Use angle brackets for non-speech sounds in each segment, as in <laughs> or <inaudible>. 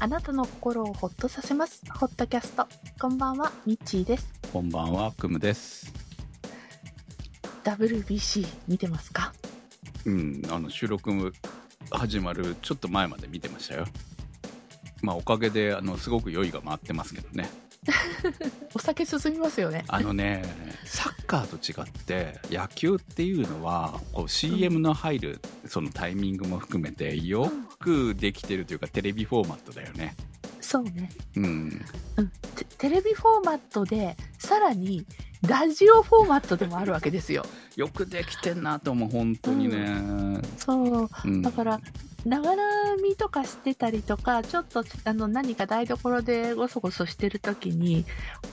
あなたの心をほっとさせます。ホットキャスト。こんばんは、ミッチーです。こんばんは、クムです。WBC 見てますか？うん、あの収録始まるちょっと前まで見てましたよ。まあおかげであのすごく酔いが回ってますけどね。<laughs> お酒進みますよね。あのね、サッカーと違って野球っていうのはこう CM の入るそのタイミングも含めてよくできてるというかテレビフォーマットだよね。そうね。うん、テテレビフォーマットで、さらに、ラジオフォーマットでもあるわけですよ。よくできてんなと思う本当にね。そう。うんだから、ながら見とかしてたりとか、ちょっとあの何か台所でごそごそしてるときに、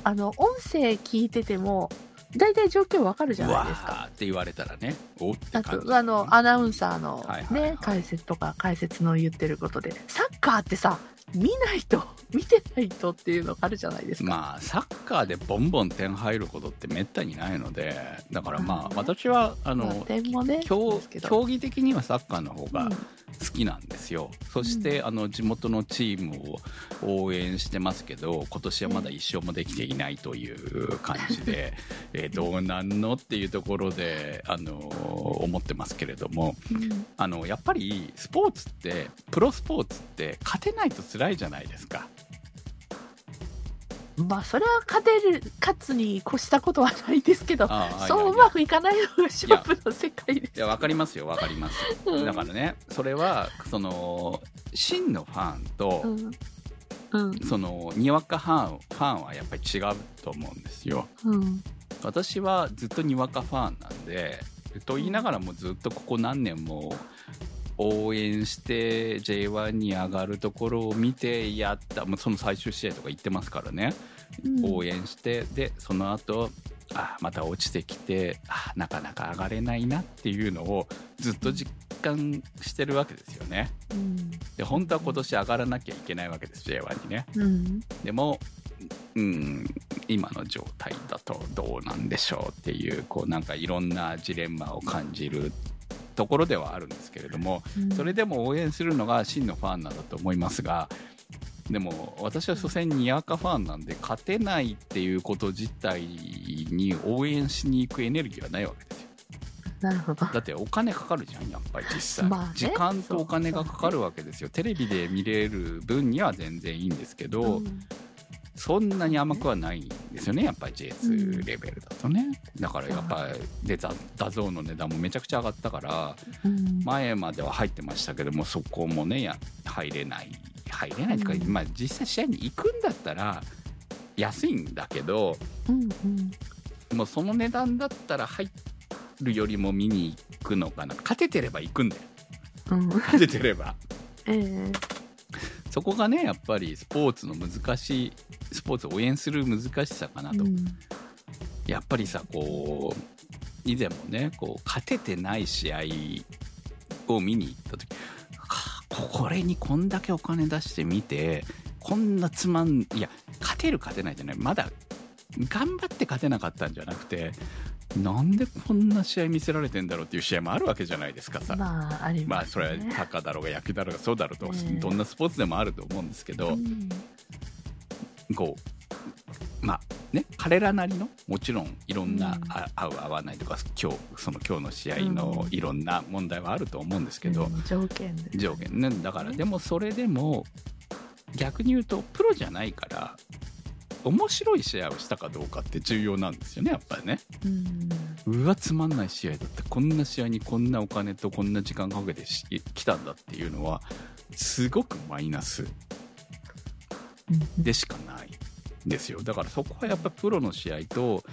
あの、音声聞いてても、大体状況わかるじゃないですか。ーって言われたらね、おってあ感じ。と、あの、アナウンサーのはいはいはいね、解説とか解説の言ってることで、サッカーってさ、見ないと、見てないとっていうのがあるじゃないですか。まあ、サッカーでボンボン点入ることってめったにないので、だからまあ、うん私は、あまあの、点もね、競競技的にはサッカーの方がうん。好きなんですよ。そして、あの、地元のチームを応援してますけど、今年はまだ一勝もできていないという感じで、えーどうなんのっていうところで、あの、思ってますけれども、うん。あの、やっぱりスポーツって、プロスポーツって勝てないと辛いじゃないですか。まあ、それは勝てる、勝つに越したことはないですけど、ああそううまくいかないのが勝負の世界です。いや、わかりますよ、わかります。うんだからね、それは、その、真のファンと、うん。うん。その、にわかファン、ファンはやっぱり違うと思うんですよ。うん。私はずっとにわかファンなんで、と言いながらもずっとここ何年も、応援して J1 に上がるところを見てやった、もうその最終試合とか行ってますからね、応援して、で、その後、あまた落ちてきてあなかなか上がれないなっていうのをずっと実感してるわけですよね。うん。で本当は今年上がらなきゃいけないわけです J1 にね。うん。でも、うん、今の状態だとどうなんでしょうっていうこうなんかいろんなジレンマを感じるところではあるんですけれどもうん。それでも応援するのが真のファンなんだと思いますがでも私は所詮にわかファンなんで勝てないっていうこと自体に応援しに行くエネルギーはないわけですよ。なるほど。だってお金かかるじゃんやっぱり実際、まあね時間とお金がかかるわけですよ。テレビで見れる分には全然いいんですけど、うんそんなに甘くはないんですよねやっぱり J2 レベルだとね、だからやっぱりでダダゾーンの値段もめちゃくちゃ上がったからうん。前までは入ってましたけどもそこもねや入れない入れないとか、うん。まあ、実際試合に行くんだったら安いんだけどうんうん。もうその値段だったら入るよりも見に行くのかな勝ててれば行くんだようん。勝ててればええそこがねやっぱりスポーツの難しいスポーツを応援する難しさかなと。うん。やっぱりさこう以前もねこう勝ててない試合を見に行った時はあこれにこんだけお金出してみてこんなつまんいや勝てる勝てないじゃない。まだ頑張って勝てなかったんじゃなくてなんでこんな試合見せられてんだろうっていう試合もあるわけじゃないですかさ。まあ、ありまあますね。それはサッカーだろうが野球だろうがそうだろうと、ええ。どんなスポーツでもあると思うんですけど、うん。こうまあね彼らなりのもちろんいろんな、うん。あ合う合わないとか今日その今日の試合のうん。いろんな問題はあると思うんですけど、うん条件ね。条件ね。だからね。でもそれでも逆に言うとプロじゃないから面白い試合をしたかどうかって重要なんですよねやっぱりね。うわつまんない試合だってこんな試合にこんなお金とこんな時間かけてし来たんだっていうのはすごくマイナスうん。でしかないんですよ。だからそこはやっぱプロの試合と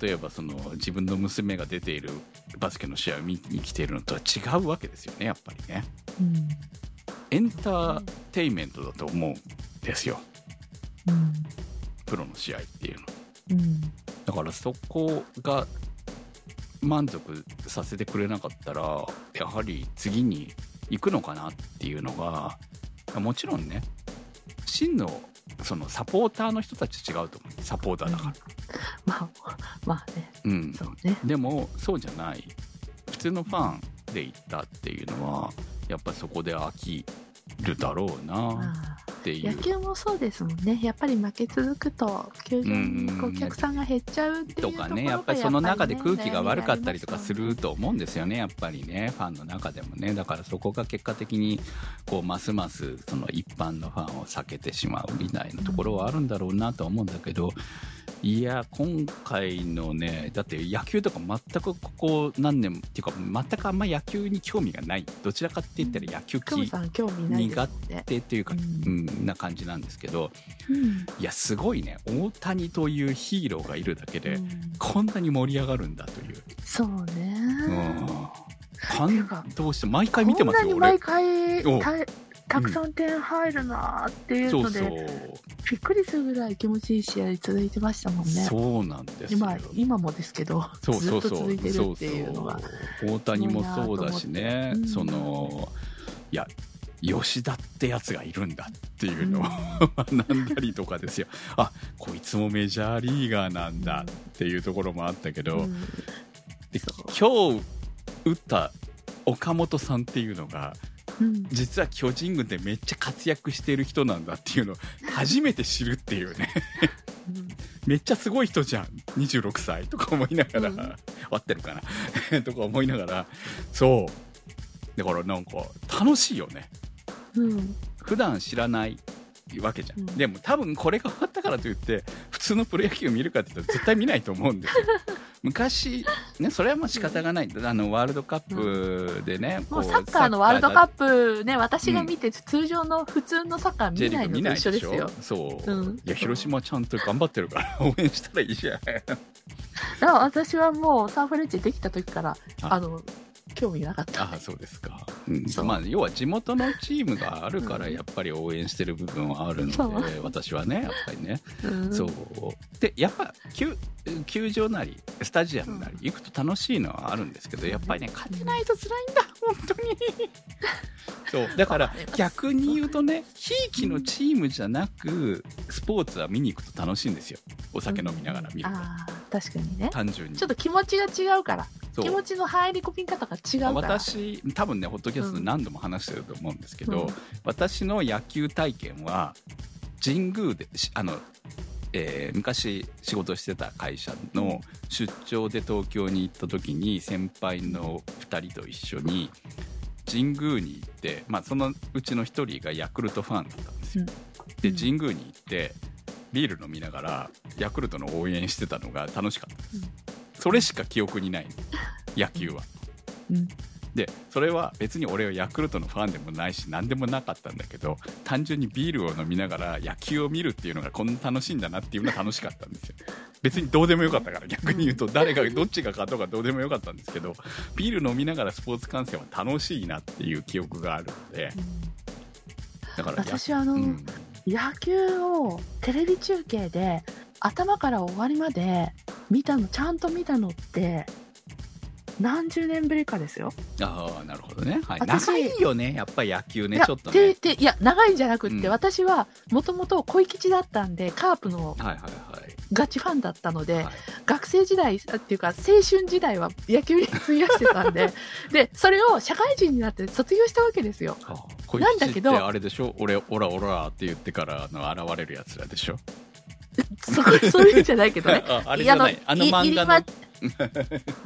例えばその自分の娘が出ているバスケの試合を見に来ているのとは違うわけですよねやっぱりね。うん。エンターテインメントだと思うんですよ。うんプロの試合っていうの。うん。だからそこが満足させてくれなかったらやはり次に行くのかなっていうのがもちろんね真のそのサポーターの人たち違うと思う。サポーターだから、まあまあね。うん。そうね。でもそうじゃない。普通のファンで行ったっていうのはやっぱそこで飽きるだろうなっていう。野球もそうですもんね。やっぱり負け続くと、球場にうんお客さんが減っちゃうっていうところがとかね、やっぱりその中で空気が悪かったりとかすると思うんですよね、やっぱりね、ファンの中でもね、だからそこが結果的に、こう、ますますその一般のファンを避けてしまうみたいなところはあるんだろうなとは思うんだけど、いや、今回のね、だって野球とか全くここ何年っていうか、全くあんま野球に興味がない、どちらかって言ったら野球きクムさん興味ないですもんね。手っていうか、ううんん、な感じなんですけど、うんいや、すごいね、大谷というヒーローがいるだけで、うんこんなに盛り上がるんだという。そうね。うん感動して、毎回見てますよ、俺。お回たたくさん点入るなーっていうそうそうので、。びっくりするぐらい気持ちいい試合続いてましたもんね。そうなんですよ。今今もですけど、そうそうそう。続いてるっていう大谷もそうだしね、うんその、いや、吉田ってやつがいるんだっていうのを、<laughs> 学んだりとかですよ。あ、こいつもメジャーリーガーなんだっていうところもあったけど、うんでそう今日打った岡本さんっていうのが、うん。実は巨人軍でめっちゃ活躍してる人なんだっていうのを初めて知るっていうね。めっちゃすごい人じゃん。26歳とか思いながら、うん。合ってるかな？<laughs> とか思いながら。そう。だからなんか楽しいよね。うん。普段知らないわけじゃん、うん。でも多分これが終わったからといって普通のプロ野球を見るかって言ったら絶対見ないと思うんですよ。<laughs> 昔ねそれはもう仕方がない、あのワールドカップでね、こもうサッカーのワールドカップね、私が見て通常の普通のサッカー見ないのと一緒ですよ。そう、うん。いや広島ちゃんと頑張ってるから <laughs> 応援したらいいじゃん。だから私はもうサンフレッチェできた時から、あ。あの、興味なかった。んであそうですか、うん。まあ要は地元のチームがあるからうん。やっぱり応援してる部分はあるのそう。で私はねやっぱりね、うん。そう。でやっぱ球球場なりスタジアムなり行くと楽しいのはあるんですけどやっぱりね勝てないと辛いんだ本当に。<laughs> そう。だから逆に言うとねひいきのチームじゃなくスポーツは見に行くと楽しいんですよ。お酒飲みながら見ると、確かにね。単純に。ちょっと気持ちが違うから。気持ちの入り込み方が違うから。私多分ねホットキャストで何度も話してると思うんですけど、うん私の野球体験は神宮でしあの、えー昔仕事してた会社の出張で東京に行った時に先輩の2人と一緒に神宮に行って、まあ、そのうちの1人がヤクルトファンだったんですよ。でうん神宮に行ってビール飲みながらヤクルトの応援してたのが楽しかったです。それしか記憶にない。野球は。うん。でそれは別に俺はヤクルトのファンでもないし何でもなかったんだけど単純にビールを飲みながら野球を見るっていうのがこんな楽しいんだなっていうのが楽しかったんですよ。別にどうでもよかったから逆に言うと。誰がどっちが勝とうかどうでもよかったんですけどビール飲みながらスポーツ観戦は楽しいなっていう記憶があるので。だからや私はあの、うん。野球をテレビ中継で頭から終わりまで見たのちゃんと見たのって何十年ぶりかですよ。ああなるほどね、はい、私長いよね。やっぱり野球ねちょっとてね。ていや長いんじゃなくって、うん。私はもともと小吉だったんでカープのはいはいはい。ガチファンだったので、はい。学生時代あっていうか青春時代は野球に費やしてたんで <laughs> でそれを社会人になって卒業したわけですよ。あ小なんだけどあれでしょ？俺オラオラって言ってからあの現れるやつらでしょ？そそういうんじゃないけどね。<laughs> ああれじゃない。あの漫画の。い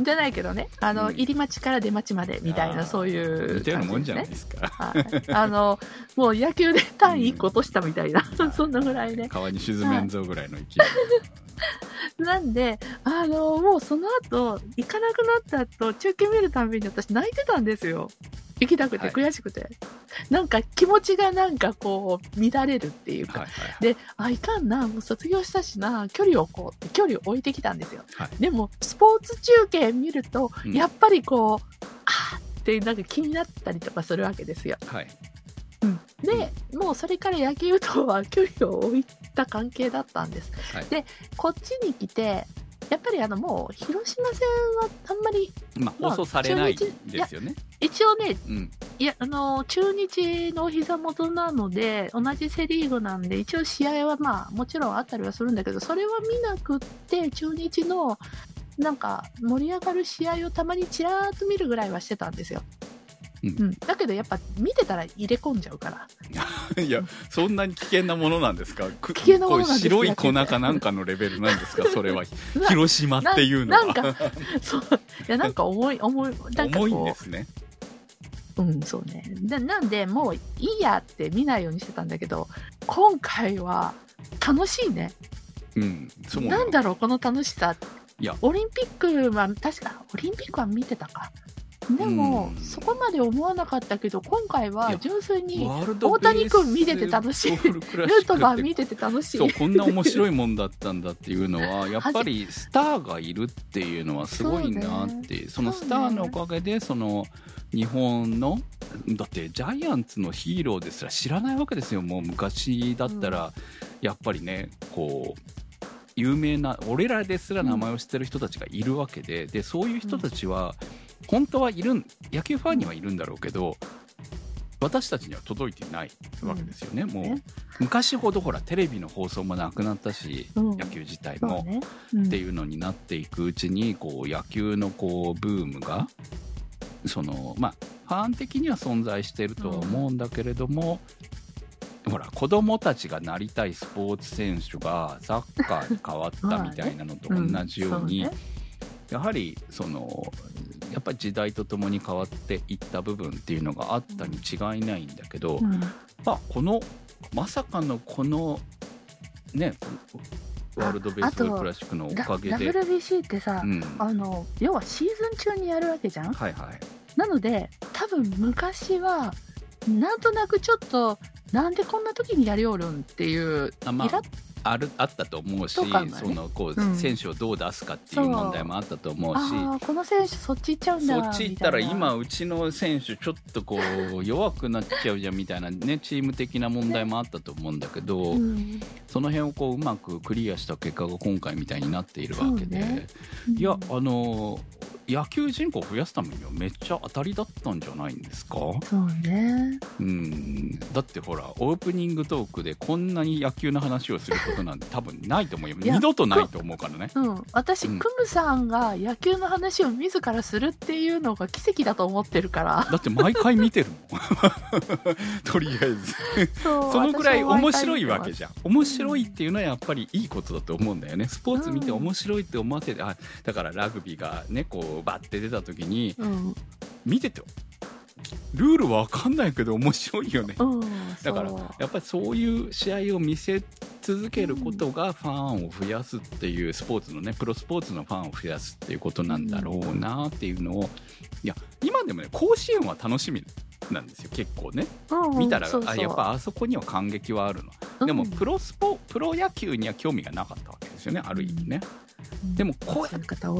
じゃないけどね。あの、うん。入り待ちから出待ちまでみたいなそういう似たようなもんじゃないねですか。はい、あのもう野球で単位1個落としたみたいな、うん <laughs> そんなぐらいね。川に沈めんぞぐらいの勢い。なんであのもうその後行かなくなった後中継見るたんびに私泣いてたんですよ行きたくてはい。悔しくて、なんか気持ちがなんかこう乱れるっていうか、はいはいはい。であいかんな。もう卒業したしな。距離をこう距離を置いてきたんですよ。はい。でもスポーツ中継見ると、うん。やっぱりこうあーってなんか気になったりとかするわけですよ、はい。うん、でもうそれから野球とは距離を置いた関係だったんです、はい。でこっちに来てやっぱりあのもう広島戦はあんまりまあまあ放送されないんですよね一応ねうんいやあの中日のお膝元なので同じセ・リーグなんで一応試合はまあもちろんあったりはするんだけどそれは見なくって中日のなんか盛り上がる試合をたまにちらーっと見るぐらいはしてたんですよ。うんうん。だけどやっぱ見てたら入れ込んじゃうから。<laughs> いや、そんなに危険なものなんですか？く危険なものなんです白い粉かなんかのレベルなんですか？<laughs> それは。広島っていうのは。ななんか、<laughs> そう。いや、なんか重い、重い、なんか。重いんですね。うん、そうね。でなんで、もういいやって見ないようにしてたんだけど、今回は楽しいね。うん。そうよなんだろう、この楽しさ。いやオリンピックは、確か、オリンピックは見てたか。でも、うん。そこまで思わなかったけど、今回いはや純粋に、大谷君見てて楽しい。ルートバー見てて楽しい。そうこんな面白いもんだったんだっていうのは <laughs> やっぱりスターがいるっていうのはすごいなって。そ,、のスターのおかげでその日本のだってジャイアンツのヒーローですら知らないわけですよ。もう昔だったら、やっぱりねこう有名な俺らですら名前を知ってる人たちがいるわけで。でそういう人たちは本当はいるん野球ファンにはいるんだろうけど私たちには届いていないわけですよね、もうね。昔ほどほらテレビの放送もなくなったし、うん。野球自体も、ね。うん。っていうのになっていくうちにこう野球のこうブームがそのまあファン的には存在しているとは思うんだけれども、ほら子供たちがなりたいスポーツ選手がサッカーに変わったみたいなのと同じように、やはりそのやっぱり時代とともに変わっていった部分っていうのがあったに違いないんだけど、うん。まあ、このまさかのこのねワールドベースボールクラシックのおだかげで、WBC ってさ、うん、はあの要はシーズン中にやるわけじゃん？いはい。なので多分昔はなんとなくちょっとなんでこんな時にやりおるんっていうイラッああるあったと思うし、ね。そのこう、うん。選手をどう出すかっていう問題もあったと思うしこの選手そっち行っちゃうんだそっち行ったら今うちの選手ちょっとこう弱くなっちゃうじゃんみたいなねチーム的な問題もあったと思うんだけど、うん。その辺をこううまくクリアした結果が今回みたいになっているわけで、そうね。いやあの野球人口を増やすためにはめっちゃ当たりだったんじゃないんですか？そうね。うん。だってほらオープニングトークでこんなに野球の話をすることなんて多分ないと思うよ。二度とないと思うからね。うん。私、うん。クムさんが野球の話を自らするっていうのが奇跡だと思ってるから。だって毎回見てるもん。<laughs> とりあえず。そのぐらい面白いわけじじゃん。面白いっていうのはやっぱりいいことだと思うんだよね。スポーツ見て面白いって思わせて、あだからラグビーがねこうバッて出た時に見ててルールわかんないけど面白いよね。うん、だからやっぱりそういう試合を見せ続けることがファンを増やすっていうスポーツのねプロスポーツのファンを増やすっていうことなんだろうなっていうのをいや今でもね甲子園は楽しみなんですよ結構ね。うん見たらそうあやっぱあそこには感激はあるの。でもうんプロスポプロ野球には興味がなかったわけですよねある意味ねでもこ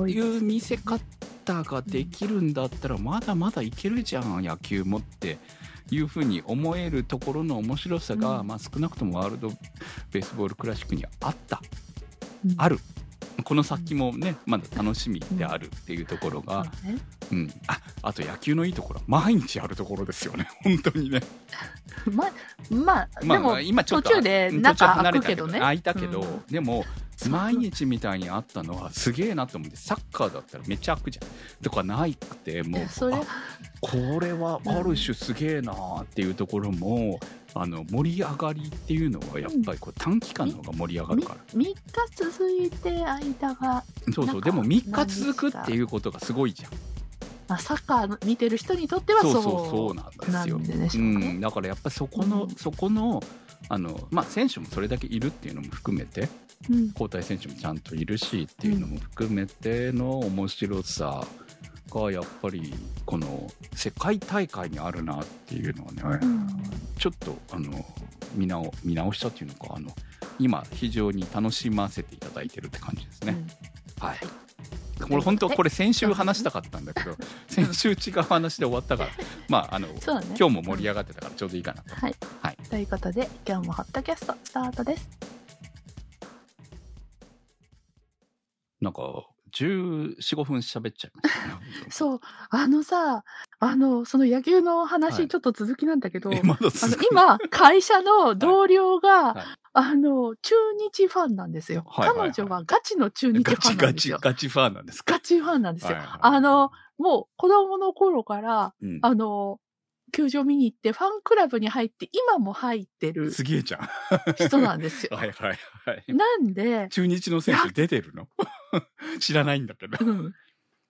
ういう見せ方ができるんだったらまだまだいけるじゃん野球もっていうふうに思えるところの面白さが、うん。まあ、少なくともワールドベースボールクラシックにはあった。うん。ある。この先もねまだ楽しみであるっていうところが、そうねうん、ああと野球のいいところ。は毎日やるところですよね。<laughs> 本当にね。<laughs> ままあ、まあ、でも今ちょっと途中でうん中開くけどね。開いたけど、うん。でも毎日みたいにあったのはすげえなと思ってサッカーだったらめっちゃ開くじゃ。んとかないくてもうこれはある種すげえなっていうところも、あの盛り上がりっていうのはやっぱりこう短期間の方が盛り上がるから、3日続いて間が、そうそう。でも3日続くっていうことがすごいじゃん。まあ、サッカー見てる人にとってはそうそうそうなんですよなんでしょううねん、だからやっぱりそこの、うん。そこのあの、まあ、選手もそれだけいるっていうのも含めてうん。交代選手もちゃんといるしっていうのも含めての面白さがやっぱりこの世界大会にあるなっていうのはね、うん。ちょっとあの見直見直したっていうのかあの今非常に楽しませていただいてるって感じですね。はい。これ本当これ先週話したかったんだけど先週違う話で終わったから <laughs> まああの今日も盛り上がってたからちょうどいいかなと。はい、はい。ということで今日もホットキャストスタートですなんか14、15分喋っちゃいましたね。そう。あのさあのその野球のは話い。ちょっと続きなんだけど、えまだあの続く今会社の同僚が、はい。あの中日ファンなんですよ、はいはいはい。彼女はガチの中日フガチガァンなんですよ。チガチファンなんですか？ガチファンなんですよ、はいはい。あのもう子供の頃からうん。あの球場見に行って、ファンクラブに入って、今も入ってるすげえじゃん。人なんですよ。<laughs> はいはいはい。なんで、中日の選手出てるの？<laughs> 知らないんだけど。うん。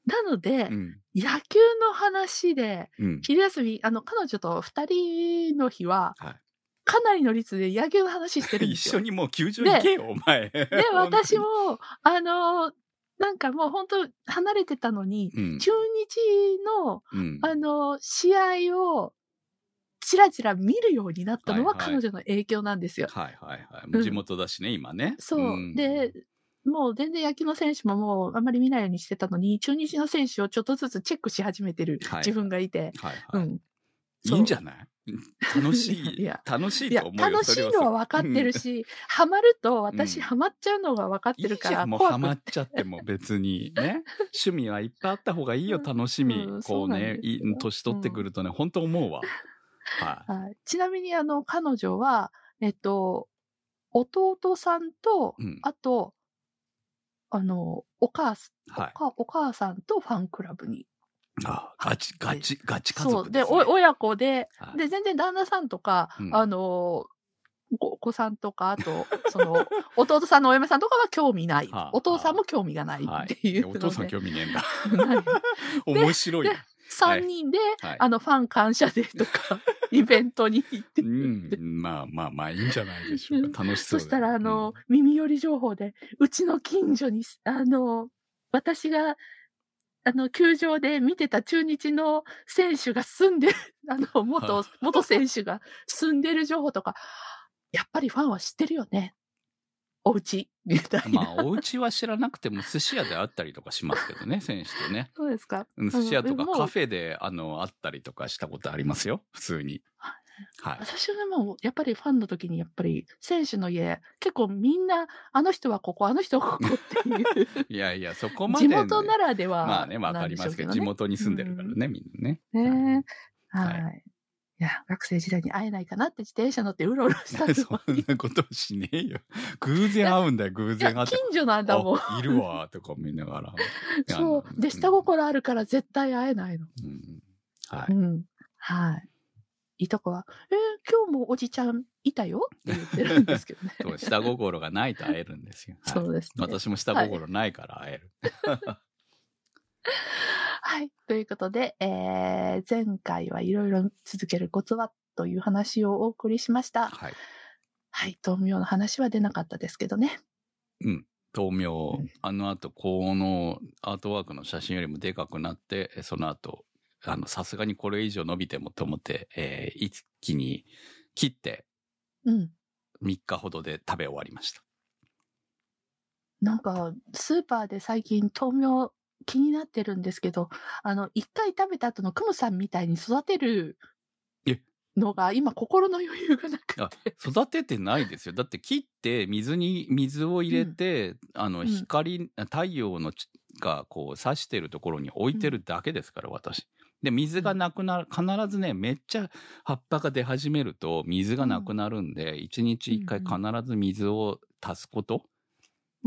なので、うん。野球の話で、うん。昼休み、あの、彼女と二人の日は、はいかなりの率で野球の話してるんで一すよ。<laughs> 緒にもう球場行けよ、お前。で、で、私も、あの、なんかもう本当離れてたのに、うん。中日の、うん。あの、試合を、ちらちら見るようになったのははいはい彼女の影響なんですよ。はいはいはい。もう地元だしね、今ね。そう。んで、もう全然野球の選手ももうあんまり見ないようにしてたのに、中日の選手をちょっとずつチェックし始めてるはい自分がいて、はいはい。うん。いいんじゃない？楽しい。<laughs> いや楽しいと、思うよ。楽しいのは分かってるし、ハマると私うんハマっちゃうのが分かってるから、ん、もうハマっちゃっても別にね。<laughs> 趣味はいっぱいあった方がいいよ、うん楽しみ。うんこそうね、年取ってくるとね、本当思うわ。はい。はい、ちなみにあの、彼女は、えっと、弟さんと、うんあと、あの、お母さん、はいお母お母さんとファンクラブに。あガチ、ガチ、ガチ家そう。で、族です、ね。お親子で、はいで、全然旦那さんとか、うんあの、おお子さんとか、あと、その、<laughs> 弟さんのお嫁さんとかは興味ない。はあお父さんも興味がないはいっていうので。お父さん興味ねえんだ。<laughs> <laughs> 面白い。で3人で、はい。あの、ファン感謝デーとか、<laughs> イベントに行って。う、ん、まあまあまあいいんじゃないでしょうか。<laughs> 楽しそだよそうしたら、あの、耳寄り情報で、うちの近所に、あの、私が、あの、球場で見てた中日の選手が住んでる、<laughs> あの、元、元選手が住んでる情報とか、やっぱりファンは知ってるよね。お家、みたいな。まあ、お家は知らなくても寿司屋であったりとかしますけどね、選手とね。そうですか？うん寿司屋とかカフェで、あの、あったりとかしたことありますよ、普通に。はい。私はもう、やっぱりファンの時に、やっぱり、選手の家、結構みんな、あの人はここ、あの人はここっていう、<laughs> いやいや、そこまで、地ね。元ならでは、まあね、わかりますけど、地元に住んでるからね、みんなね。ねえ。ははいい。いや、学生時代に会えないかなって自転車乗ってうろうろしたの <laughs> そんなことしねえよ。偶然会うんだよ、偶然会って。近所なんだもん。あいるわ、とか見ながら。<laughs> そう。で、下心あるから絶対会えないの。うん。はい。うん。はい。いとこは、えー今日もおじちゃんいたよって言ってるんですけどね。<laughs> そう、下心がないと会えるんですよ。はいそうですね。私も下心ないから会える。はい。ということで、えー、前回はいろいろ続けるコツはという話をお送りしました。はい。はい。豆苗の話は出なかったですけどね。うん。豆苗うん、あの後、このアートワークの写真よりもでかくなって、えその後、あの、さすがにこれ以上伸びてもと思って、えー一気に切ってうん。3日ほどで食べ終わりました。なんか、スーパーで最近豆苗気になってるんですけど、あの、一回食べた後のクムさんみたいに育てるえのが今心の余裕がなくあて。育ててないですよ。だって切って水に、水を入れて、あの、うん光、太陽のちがこう差してるところに置いてるだけですから、私。で、水がなくなる、必ずね、めっちゃ葉っぱが出始めると水がなくなるんで、一、日一回必ず水を足すこと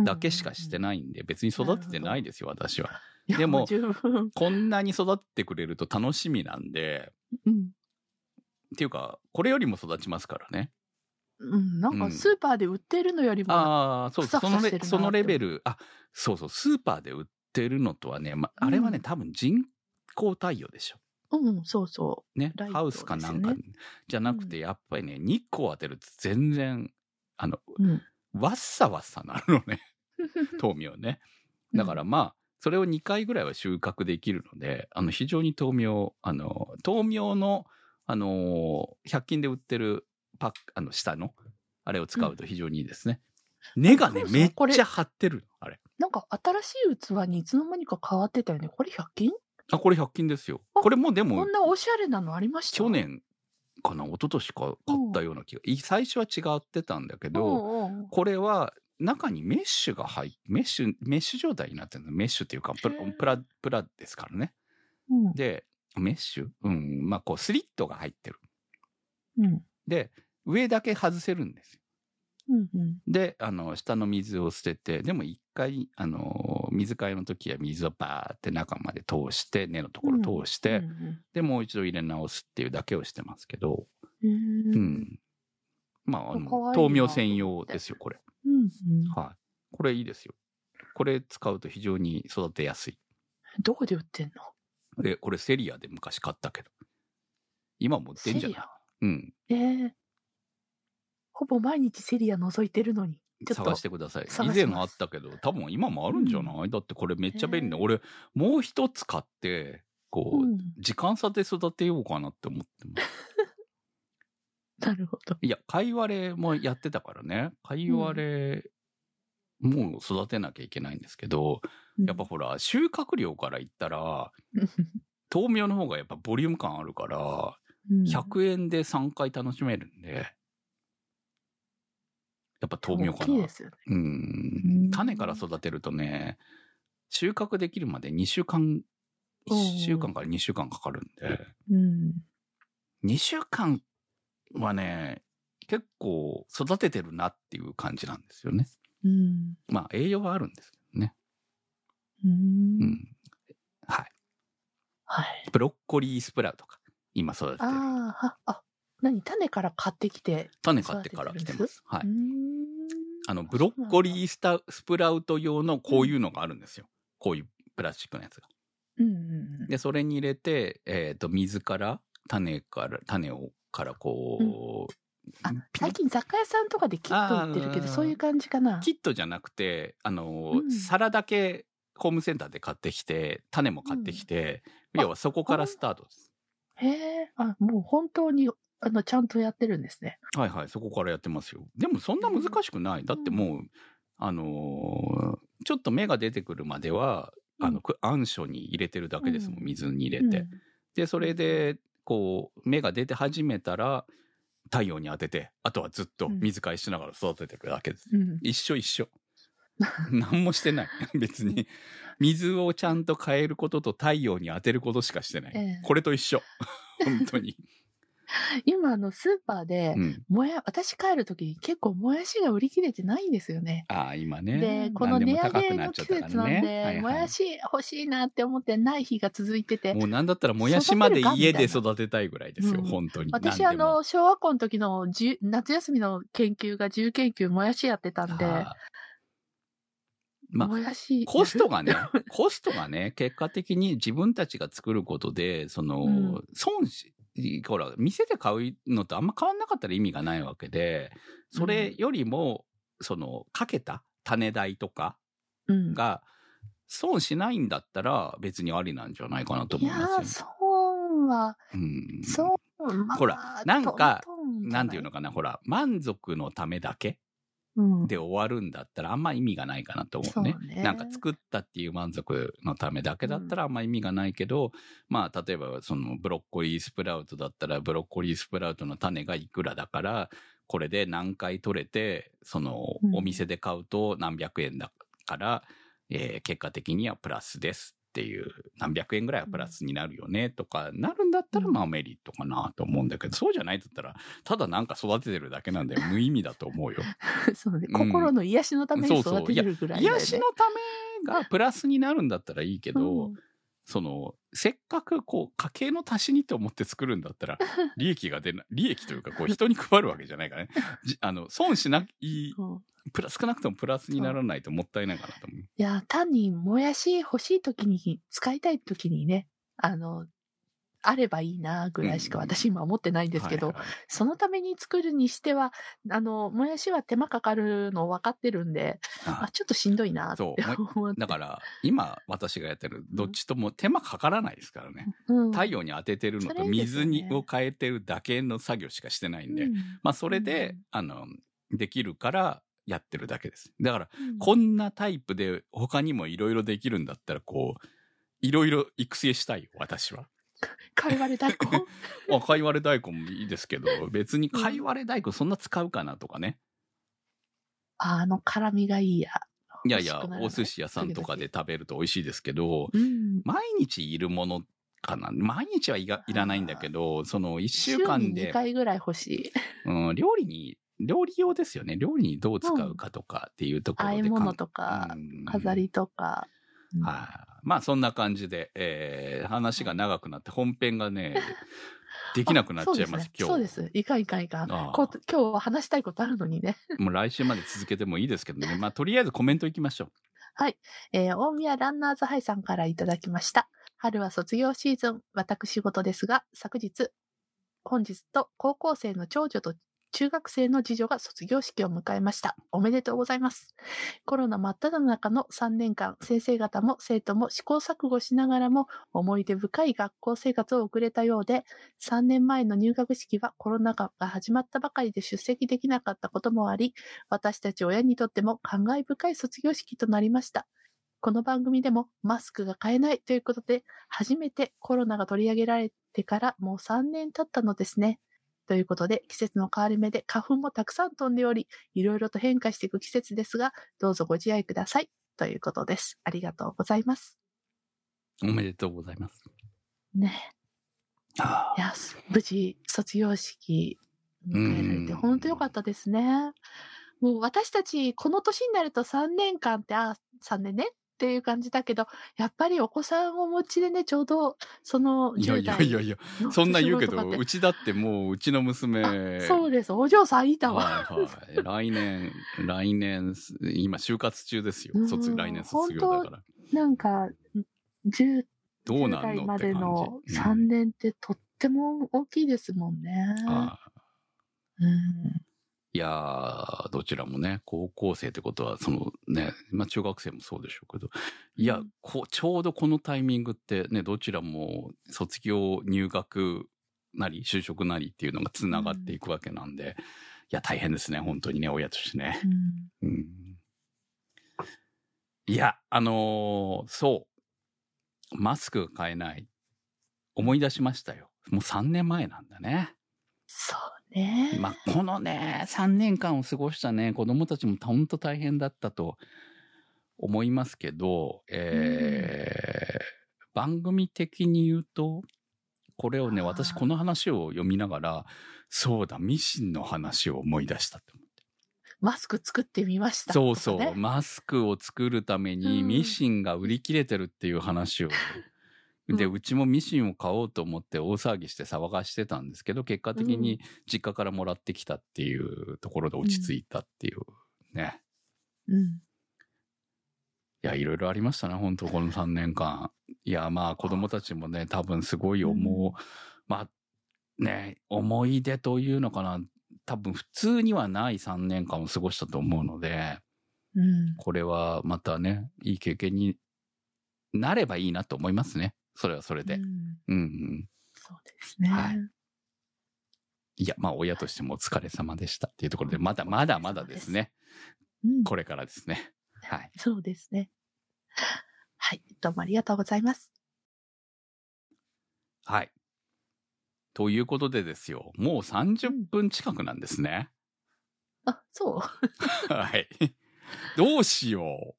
だけしかしてい。ないんで、別に育ててないですよ、私は。でも。こんなに育ってくれると楽しみなんで、うん。っていうか、これよりも育ちますからね。うん。なんうんかスーパーで売ってるのよりも、ああ、そうそのレ、そのレベル、あ、そうそう、スーパーで売ってるのとはね、ま、あれはね、うん多分人工太陽でしょ。うん、そうそねライ。トハウスかなんか、じゃなくて、やっぱりね、日光当てると全然、あの、う。うん。わっさわっさなるのね、<laughs> 豆苗ね。だからまあ、それを2回ぐらいは収穫できるので、あの、非常に豆苗、あの、豆苗の、あのー、100均で売ってるパック、あの、下の、あれを使うと非常にいいですね。根がねめっちゃ張ってるの、あれ。なんか新しい器にいつの間にか変わってたよね。これ100均？あ、これ100均ですよ。あこれもでもこん、なおしゃれなのありました？去年かな、一昨年か買ったような気が。い最初は違ってたんだけど、うんうんこれは中にメッシュが入っメッシュ、メッシュ状態になってるの。メッシュっていうか、プラプラ、プラですからね。うんで、メッシュ？うん、まあこうスリットが入ってる。うんで、上だけ外せるんですよ。うんうん。で、あの、下の水を捨てて、でも一回、あの、水替えの時は水をバーって中まで通して、根のところ通して、うんで、もう一度入れ直すっていうだけをしてますけど、うん。まあ、あの豆苗専用ですよ、これ。うんうん。はい。これいいですよ。これ使うと非常に育てやすい。どこで売ってんの？で、これセリアで昔買ったけど。今も売ってんじゃない？うん。ええほぼ毎日セリア覗いてるのに。ちょっと探してください。以前あったけど、多分今もあるんじゃない、だってこれめっちゃ便利だ。へー俺、もう一つ買って、こう、うん。時間差で育てようかなって思ってます。<laughs> なるほど。いや、カイワレもやってたからね。カイワレも育てなきゃいけないんですけど、やっぱほら、収穫量から言ったら、豆苗の方がやっぱボリューム感あるから、うん、100円で3回楽しめるんで、やっぱ豆苗かな大きいで。すよね。ううんん。種から育てるとね、収穫できるまで2週間、1週間から2週間かかるんで、うん。2週間はね、結構育ててるなっていう感じなんですよね。うん。まあ栄養はあるんですけどね。う。うんん。はい。はい。ブロッコリースプラウトか。今育ててる。ああ、は、あ、何種から買ってきて。種買ってから来てます。はい。ん。あの、ブロッコリースタスプラウト用のこういうのがあるんですよ。こういうプラスチックのやつが。うんうんうん。で、それに入れて、えっ、と、水から、種から、種を、からこう、あピ最近雑貨屋さんとかでキット売ってるけど、そういう感じかな。キットじゃなくて、あの、うん皿だけホームセンターで買ってきて、種も買ってきて、うん要はそこからスタートです。へえ、あ、もう本当に、あの、ちゃんとやってるんですね。はいはい、そこからやってますよ。でもそんな難しくない。だってもう、あのーちょっと芽が出てくるまでは、あの、く暗所に入れてるだけですもん水に入れて。で、それで、こう、芽が出て始めたら、太陽に当てて、あとはずっと水替えしながら育ててるだけです。うん。うん。一緒一緒。何もしてない。<laughs> 別に。水をちゃんと変えることと太陽に当てることしかしてない。ええこれと一緒。<laughs> 本当に。<laughs> 今、あの、スーパーでう、ん。もや、私帰るときに結構もやしが売り切れてないんですよね。ああ、今ね。で、この値上げの季節なんで、ね。はいはいもやし欲しいなって思ってない日が続いてて、もうなんだったらもやしまで家で育てたいぐらいですよ、うん本当に。私、あの、小学校の時のじゅ夏休みの研究が自由研究もやしやってたんで、はあまあもやし。コストがね、<laughs> コストがね、結果的に自分たちが作ることで、その、うん損し、ほら、店で買うのとあんま変わんなかったら意味がないわけで、それよりも、その、かけた種代とかうん。が、損しないんだったら別にありなんじゃないかなと思いますよね。損は、うん。そう、まあ、ほらなんかなんていうのかな、ほら、満足のためだけうん。で終わるんだったらあんま意味がないかなと思うね。そうね。なんか作ったっていう満足のためだけだったらあんま意味がないけど、まあ例えばそのブロッコリースプラウトだったらブロッコリースプラウトの種がいくらだから、これで何回取れて、そのうん。お店で買うと何百円だから、えー結果的にはプラスですっていう何百円ぐらいはプラスになるよねとかなるんだったらうん。まあメリットかなと思うんだけど、そうじゃないんだったらただなんか育ててるだけなんで無意味だと思うよ。<laughs> そうね、うん。心の癒しのためにそうそう。育ててるぐらいだよね。癒しのためがプラスになるんだったらいいけど、うん。そのせっかくこう家計の足しにと思って作るんだったら <laughs> 利益が出ない利益というかこう人に配るわけじゃないからね。<laughs> じあの損しないう。んプラ少なくともプラスにならないともったいないかなと思う。いや、単にもやし欲しい時に、使いたい時にね、あの、あればいいなぐらいしかうん私今思ってないんですけど、はいはい。そのために作るにしては、あの、もやしは手間かかるの分かってるんで、ああちょっとしんどいなって思って。だから今私がやってるどっちとも手間かからないですからね。うん、太陽に当ててるのと水にを変えてるだけの作業しかしてないんで、うん。まあそれで、うんあのできるからやってるだけです。だからうん。こんなタイプで他にもいろいろできるんだったら、こう、いろいろ育成したいよ、私は。かいわれ大根あ、かいわれ大根もいいですけど、別にかいわれ大根そんな使うかなとかね。あの辛みがいいや。いやいや、お寿司屋さんとかで食べると美味しいですけど、うん。毎日いるものかな。毎日はいがいらないんだけど、その一週間週に2、回ぐらい欲しい。うん、料理に料理用ですよね。料理にどう使うかとかっていうところで、和え物とか、飾りとか。うん、はい、あ、まあそんな感じで、えー、話が長くなって本編がね、<laughs> できなくなっちゃいます、ね、今日。そうです。いかんいかんいかん。こ今日は話したいことあるのにね。<laughs> もう来週まで続けてもいいですけどね。まあとりあえずコメントいきましょう。はい。えー、大宮ランナーズハイさんからいただきました。春は卒業シーズン、私事ですが、昨日、本日と高校生の長女と中学生の次女が卒業式を迎えました。おめでとうございます。コロナ真っ只中の3年間、先生方も生徒も試行錯誤しながらも思い出深い学校生活を送れたようで、3年前の入学式はコロナ禍が始まったばかりで出席できなかったこともあり、私たち親にとっても感慨深い卒業式となりました。この番組でもマスクが買えないということで、初めてコロナが取り上げられてからもう3年経ったのですね。ということで、季節の変わり目で花粉もたくさん飛んでおり、いろいろと変化していく季節ですが、どうぞご自愛ください。ということです。ありがとうございます。おめでとうございます。ね。いや、無事、卒業式迎えられて、本当よかったですね。もう私たち、この年になると3年間って、あ、3年ねっていう感じだけど、やっぱりお子さんをお持ちでね、ちょうど、そのいやいやいやいや、そんな言うけど、うちだってもう、うちの娘。そうです、お嬢さんいたわ。はいはい。来年、来年、今、就活中ですよ。卒、来年卒業だから。なんか、10どうなんのまでの3年ってとっても大きいですもんね。ああうんいやー、どちらもね、高校生ってことは、そのね、まあ中学生もそうでしょうけど、いや、こちょうどこのタイミングってね、どちらも卒業、入学なり、就職なりっていうのが繋がっていくわけなんで、うん、いや、大変ですね、本当にね、親としてね。うん、うん、いや、あのー、そう。マスクが買えない。思い出しましたよ。もう3年前なんだね。そうね。まあ、このね、3年間を過ごしたね、子供たちも本当大変だったと思いますけど、えー、番組的に言うと、これをね、私この話を読みながら、そうだ、ミシンの話を思い出したと思って。マスク作ってみました、ね、そうそう。マスクを作るためにミシンが売り切れてるっていう話をで、うちもミシンを買おうと思って大騒ぎして騒がしてたんですけど、結果的に実家からもらってきたっていうところで落ち着いたっていうね。うん。いや、いろいろありましたね、本当この3年間。いや、まあ子供たちもね、多分すごい思う、うん、まあ、ね、思い出というのかな、多分普通にはない3年間を過ごしたと思うので、うん、これはまたね、いい経験になればいいなと思いますね。それはそれで。うん。うん、うん。そうですね。はい。いや、まあ、親としてもお疲れ様でしたっていうところで、まだまだまだですね。うん、これからですね。はい。そうですね。はい。どうもありがとうございます。はい。ということでですよ。もう30分近くなんですね。うん、あ、そう <laughs> はい。どうしよう。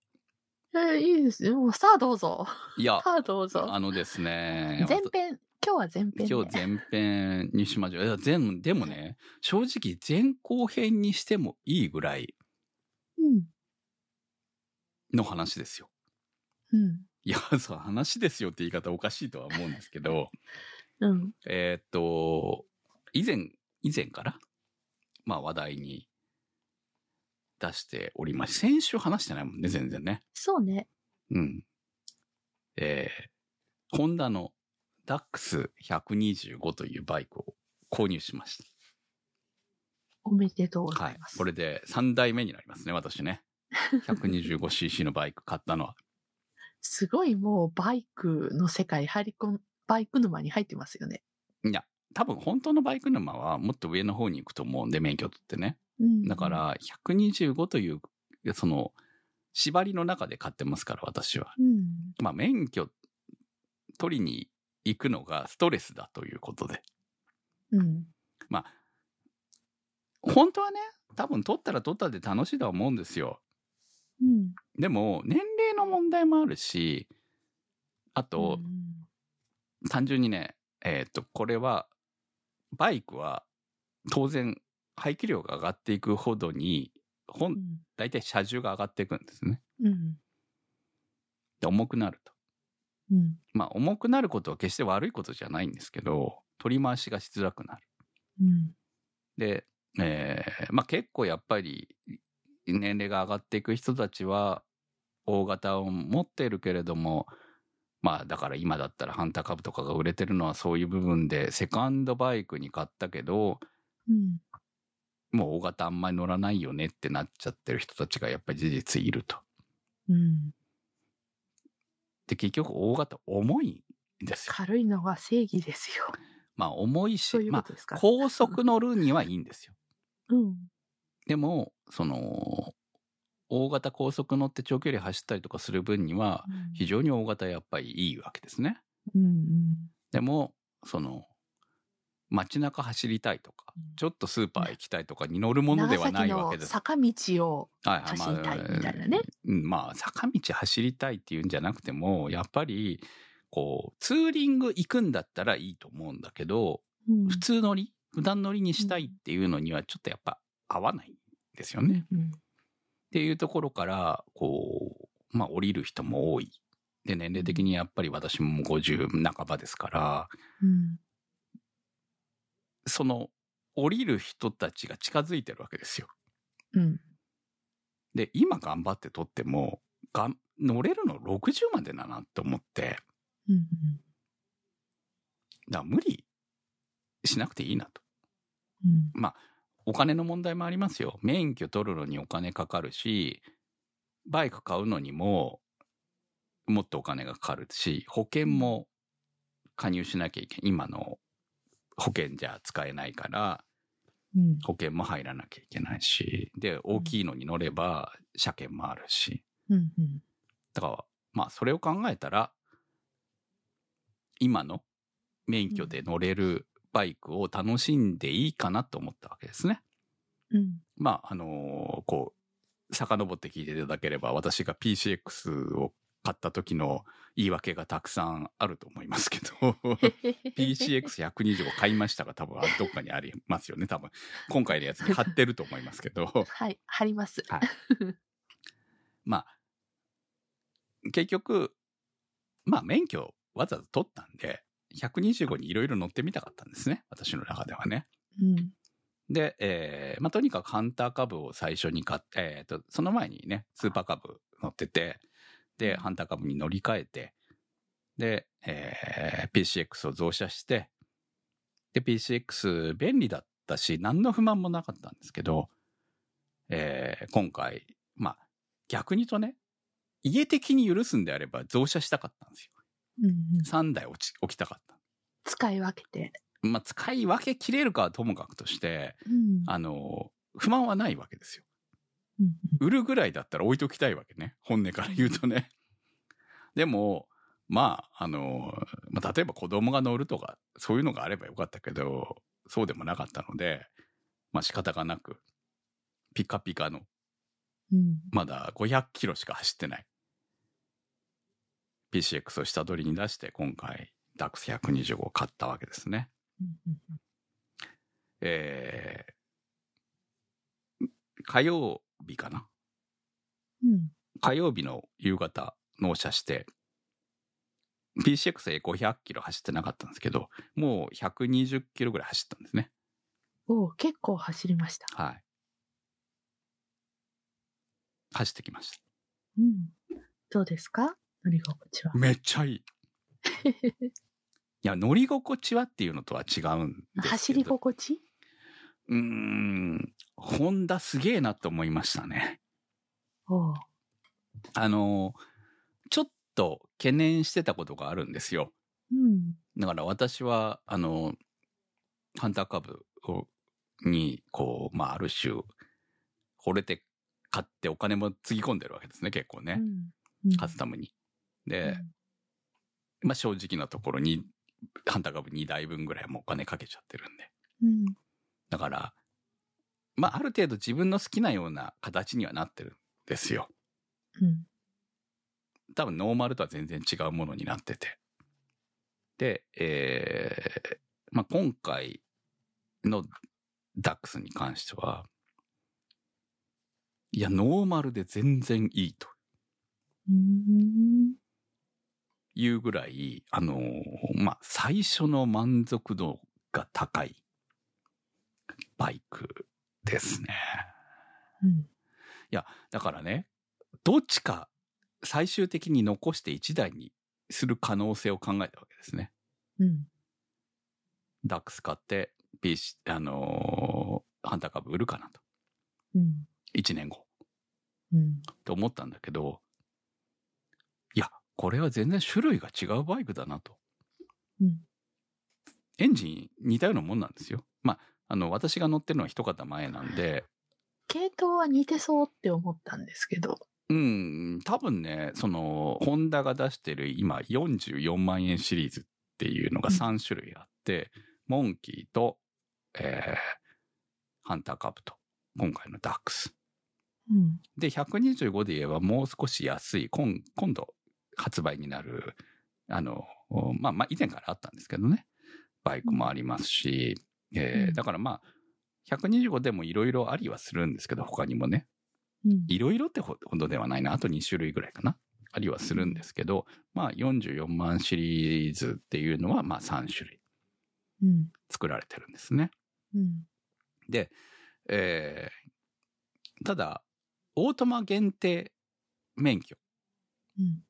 えー、いいですよ。さあどうぞ。いや、さあどうぞ。あのですね。前編、今日は前編、ね、今日前編にしましょう。いや、全、でもね、正直前後編にしてもいいぐらい、うん。の話ですよ。うん。いや、そう、話ですよって言い方おかしいとは思うんですけど、<laughs> うん。えっと、以前、以前から、まあ話題に出しております。先週話してないもんね、全然ね。そうね。うん。えー、ホンダのダックス125というバイクを購入しました。おめでとうございます。はい。これで3代目になりますね、私ね。125cc のバイク買ったのは。<laughs> すごいもうバイクの世界入り込ん、バイク沼に入ってますよね。いや、多分本当のバイク沼はもっと上の方に行くと思うんで、免許取ってね。だから、125という、その、縛りの中で買ってますから、私は。うん、まあ、免許取りに行くのがストレスだということで。うん、まあ、本当はね、多分取ったら取ったで楽しいとは思うんですよ。うん、でも、年齢の問題もあるし、あと、うん、単純にね、えっ、ー、と、これは、バイクは当然排気量が上がっていくほどに、う本、ん。大体車重が上がっていくんですね。うん。で、重くなると。うん。まあ、重くなることは決して悪いことじゃないんですけど、取り回しがしづらくなる。うん。で、えーまあ結構やっぱり年齢が上がっていく人たちは大型を持っているけれども、まあだから今だったらハンター株とかが売れてるのはそういう部分でセカンドバイクに買ったけど、うん。もう大型あんまり乗らないよねってなっちゃってる人たちがやっぱり事実いると。うん。で結局大型重いんですよ。軽いのが正義ですよ。まあ重いしそうい、うまあ。高速乗るにはいいんですよ。うん。でも、その、大型高速乗って長距離走ったりとかする分には、非常に大型やっぱりいいわけですね。うん。うん。でも、その、街中走りたいとかうん、ちょっとスーパー行きたいとかに乗るものではないわけです。坂道を、はい走りたいみたいなね。うんまあ、坂道走りたいっていうんじゃなくても、やっぱり、こう、ツーリング行くんだったらいいと思うんだけど、うん普通乗り、普段乗りにしたいっていうのにはちょっとやっぱ合わないんですよね。うんっていうところから、こう、まあ降りる人も多い。で、年齢的にやっぱり私ももう50半ばですから、うんその降りる人たちが近づいてるわけですよ。うんで、今頑張って撮っても、がん乗れるの60までだなって思って、うんだから無理しなくていいなと。うんお金の問題もありますよ。免許取るのにお金かかるし、バイク買うのにももっとお金がかかるし、保険も加入しなきゃいけない。今の保険じゃ使えないから、うん保険も入らなきゃいけないし、で、大きいのに乗れば車検もあるし。うんうんだから、まあそれを考えたら、今の免許で乗れるバイクを楽しんでいいかなと思ったわけですね。うんまあ、あのーこう、遡って聞いていただければ、私が PCX を買った時の言い訳がたくさんあると思いますけど、<laughs> PCX125 買いましたが多分あどっかにありますよね、多分。今回のやつに貼ってると思いますけど、はい貼ります。はいまあ、結局、まあ免許わざわざ取ったんで、125にいろいろ乗ってみたかったんですね、私の中ではね。うんで、えーまあ、とにかくハンター株を最初に買って、えーと、その前にね、スーパー株乗ってて、で、ハンター株に乗り換えて、で、えー PCX を増車して、で、PCX 便利だったし、何の不満もなかったんですけど、えー今回、まあ、逆に言うとね、家的に許すんであれば増車したかったんですよ。うんうん3台置ち置きたかった。使い分けて。まあ、使い分けきれるかはともかくとして、うんあの、不満はないわけですよ。うん売るぐらいだったら置いときたいわけね。本音から言うとね。<laughs> でも、まあ、あの、まあ、例えば子供が乗るとか、そういうのがあればよかったけど、そうでもなかったので、まあ仕方がなく、ピカピカの、うんまだ500キロしか走ってない。PCX を下取りに出して、今回、DAX125 を買ったわけですね。うんうんえー火曜日かなうん火曜日の夕方納車して、PCX で500キロ走ってなかったんですけど、もう120キロぐらい走ったんですね。おう結構走りました。はい。走ってきました。うんどうですか？乗り心地は。めっちゃいい。<laughs> いや、乗り心地はっていうのとは違うんですけど。走り心地？うーん、ホンダすげえなと思いましたね。あの、ちょっと懸念してたことがあるんですよ。うんだから私は、あの、ハンター株をに、こう、まあ、ある種、惚れて買ってお金もつぎ込んでるわけですね、結構ね。うんカスタムに。で、うんまあ、正直なところに、ハンター株2台分ぐらいもうお金かけちゃってるんで。うんだから、まあ、ある程度自分の好きなような形にはなってるんですよ。うん多分ノーマルとは全然違うものになってて。で、えーまあ、今回のダックスに関しては、いや、ノーマルで全然いいとうん。いうぐらい、あのーまあ、最初の満足度が高いバイクですね。うん。だからね、どっちか最終的に残して1台にする可能性を考えたわけですね。うん。ダックス買って、PC、あのーハンター株売るかなと。うん。1年後。うん。と思ったんだけど、いや、これは全然種類が違うバイクだなと。うん。エンジン似たようなもんなんですよ。まあ、あの、私が乗ってるのは一方前なんで、系統は似てそうって思ったんですけど。うん、多分ね、その、ホンダが出してる今44万円シリーズっていうのが3種類あって、モンキーと、えー、ハンターカブと、今回のダックス。うん。で、125で言えばもう少し安い、今今度発売になる、あの、まあまあ以前からあったんですけどね、バイクもありますし、えーうんだからまあ、125でもいろいろありはするんですけど、他にもね、うん。いろいろってほどではないな、あと2種類ぐらいかな、ありはするんですけど、まあ44万シリーズっていうのはまあ3種類うん。作られてるんですね。うん。で、えーただ、オートマ限定免許うん。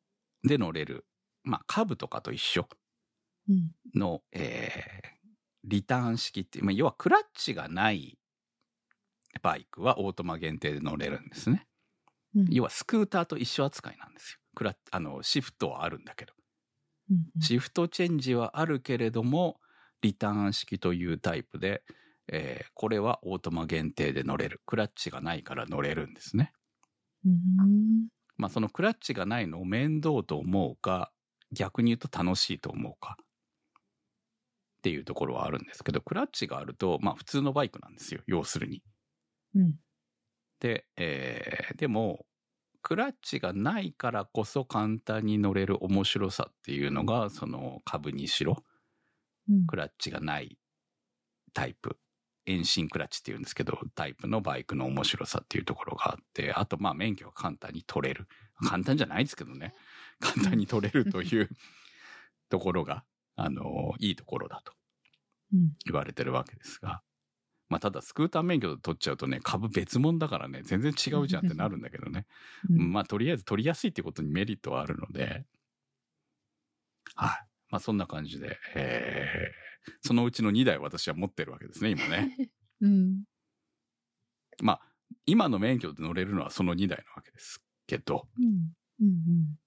で乗れる、まあ、カブとかと一緒うん。の、えーリターン式っていう、まあ、要はクラッチがないバイクはオートマ限定で乗れるんですね。うん。要はスクーターと一緒扱いなんですよ。クラッあの、シフトはあるんだけど。うん。シフトチェンジはあるけれども、リターン式というタイプで、えーこれはオートマ限定で乗れる。クラッチがないから乗れるんですね。うん。まあそのクラッチがないのを面倒と思うか、逆に言うと楽しいと思うか。っていうところはあるんですけど、クラッチがあると、まあ普通のバイクなんですよ。要するに。うん。で、えーでも、クラッチがないからこそ簡単に乗れる面白さっていうのが、その株にしろ、うん。クラッチがないタイプ、遠心クラッチっていうんですけど、タイプのバイクの面白さっていうところがあって、あとまあ免許が簡単に取れる。簡単じゃないですけどね。簡単に取れるという <laughs> ところが、あの、いいところだとうん。言われてるわけですが。まあただスクーター免許取っちゃうとね、株別物だからね、全然違うじゃんってなるんだけどね。うん。まあとりあえず取りやすいってことにメリットはあるので、はい。まあそんな感じで、えーそのうちの2台私は持ってるわけですね、今ね。<laughs> うん。まあ、今の免許で乗れるのはその2台なわけですけど、うん。うん。うん。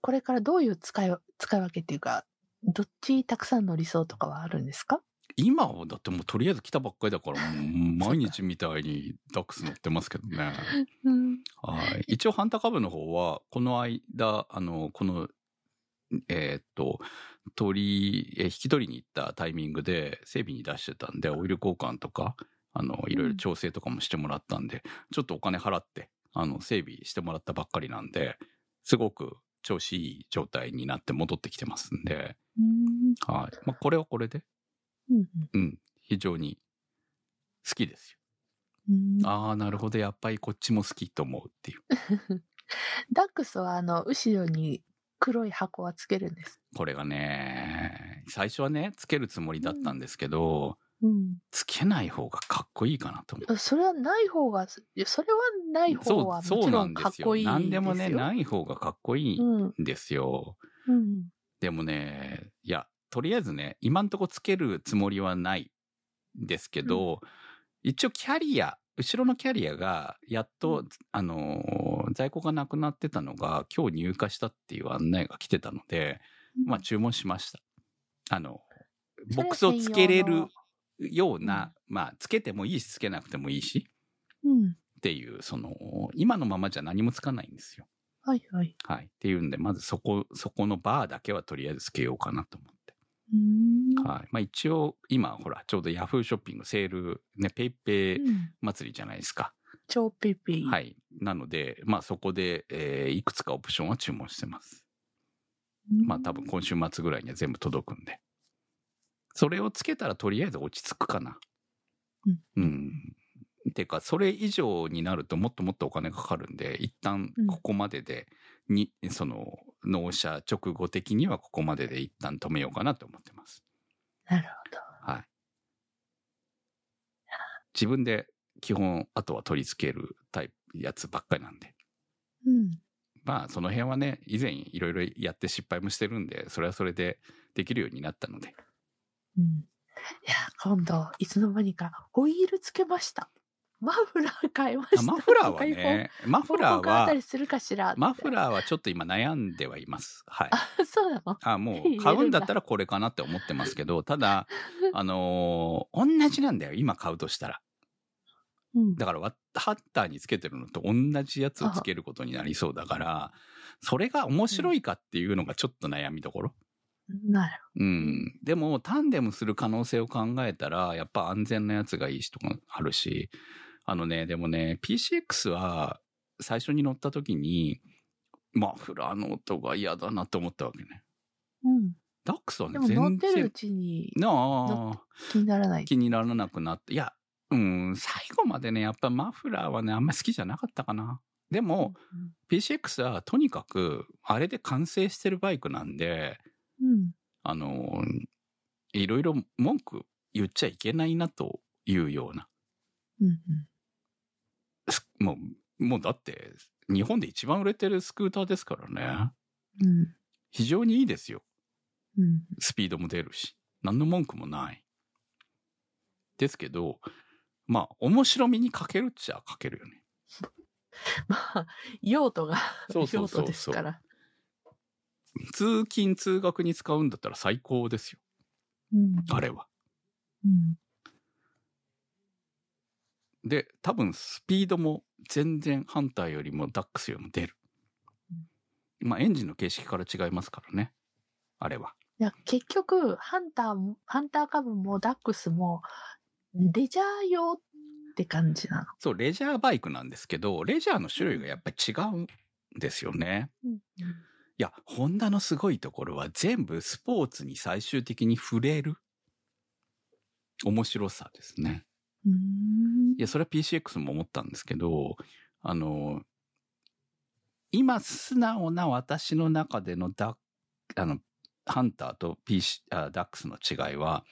これからどういう使い、使い分けっていうか、どっちたくさんの理想とかはあるんですか？今はだってもうとりあえず来たばっかりだから、<laughs> 毎日みたいにダックス乗ってますけどね。うん。はい。一応、ハンター株の方は、この間、あの、この、えーっと、取り、えー引き取りに行ったタイミングで整備に出してたんで、オイル交換とか、あの、いろいろ調整とかもしてもらったんで、ちょっとお金払って、あの、整備してもらったばっかりなんで、すごく調子いい状態になって戻ってきてますんで、うん。はい。まあ、これはこれで、うん。うん、非常に好きですよ。うん。ああ、なるほど、やっぱりこっちも好きと思うっていう。<laughs> ダックスは、あの、後ろに黒い箱はつけるんです。これがね、最初はね、つけるつもりだったんですけど、うん。つけない方がかっこいいかなと思う。それはない方が、いやそれはない方そう、はもちろなんかっこいいですよ。何でもね、ない方がかっこいいうん。んですよ。うん。でもね、いや、とりあえずね、今んとこつけるつもりはないんですけど、一応キャリア、後ろのキャリアが、やっと、うんあのー在庫がなくなってたのが、今日入荷したっていう案内が来てたので、まあ注文しました。あの、ボックスをつけれるような、まあつけてもいいし、つけなくてもいいし、うん。っていう、その、今のままじゃ何もつかないんですよ。はいはい。はい。っていうんで、まずそこ、そこのバーだけはとりあえずつけようかなと思って。うん。はい。まあ一応、今、ほら、ちょうどヤフーショッピング、セール、ね、ペイペイうん祭りじゃないですか。超ペイペイ。。はいい。なので、まあそこで、えーいくつかオプションは注文してます。まあ多分今週末ぐらいには全部届くんで。それをつけたらとりあえず落ち着くかな。うん。うん。ていうか、それ以上になるともっともっとお金かかるんで、一旦うんここまでで、に、その、納車直後的にはここまでで一旦止めようかなと思ってます。なるほはい。自分で基本、あとは取り付けるタイプ、やつばっかりなんで。ど。うん。まあ、その辺はね、以前いろいろやって失敗もしてるんで、それはそれでできるようになったので。うん。いや、今度、いつの間にか、ホイールつけました。マフラー買いました。あマフラーはね、マフラーは報告あったり、するかしらってマフラーはちょっと今悩んではいます。はい。あ、そうなの？あ、もうん買うんだったらこれかなって思ってますけど、ただ、<laughs> あのー同じなんだよ、今買うとしたら。うん。だからわ、ハッターにつけてるのと同じやつをつけることになりそうだから、それが面白いかっていうのがちょっと悩みどころ。なるうん。でも、タンデムする可能性を考えたら、やっぱ安全なやつがいい人があるし、あのね、でもね、PCX は最初に乗った時に、マフラーの音が嫌だなと思ったわけね。うん。ダックスはね、でも乗っ全てるう然、ちになあ、気にならない。気にならなくなって、いや、うん、最後までね、やっぱマフラーはね、あんまり好きじゃなかったかな。でも、PCX はとにかく、あれで完成してるバイクなんで、うん。あの、いろいろ文句言っちゃいけないなというような。うん。うん。すもう、もうだって、日本で一番売れてるスクーターですからね。うん。非常にいいですよ。うん。スピードも出るし。何の文句もない。ですけど、まあ、面白みに欠けるっちゃ欠けるよね。<laughs> まあ、用途がそうそうそうそう用途ですから。通勤通学に使うんだったら最高ですよ。うん。あれは。うん。で、多分スピードも全然ハンターよりもダックスよりも出る。まあエンジンの形式から違いますからね。あれは。いや、結局、ハンターも、ハンター株もダックスも、レジャー用って感じなの。そう、レジャーバイクなんですけど、レジャーの種類がやっぱり違うんですよね。うん。いや、ホンダのすごいところは全部スポーツに最終的に触れる面白さですね。うん。いや、それは PCX も思ったんですけど、あの、今素直な私の中でのダあの、ハンターと PC、あダックスの違いは、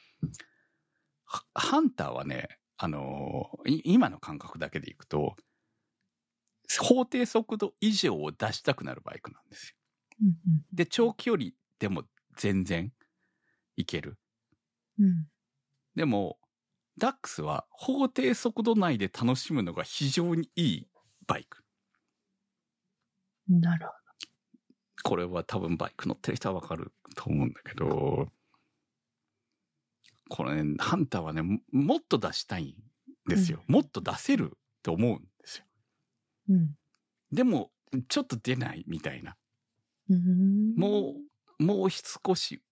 はハンターはね、あの、い今の感覚だけでいくと、法定速度以上を出したくなるバイクなんですよ。うん。で、長距離でも全然いける。うん。でも、ダックスは法定速度内で楽しむのが非常にいいバイク。なるほこれは多分バイク乗ってる人はわかると思うんだけど、これね、ハンターはね、ももっと出したいんですよ。もっと出せると思うんですよ。ど。うん。でも、ちょっと出ないみたいな。うん。もう、もう少し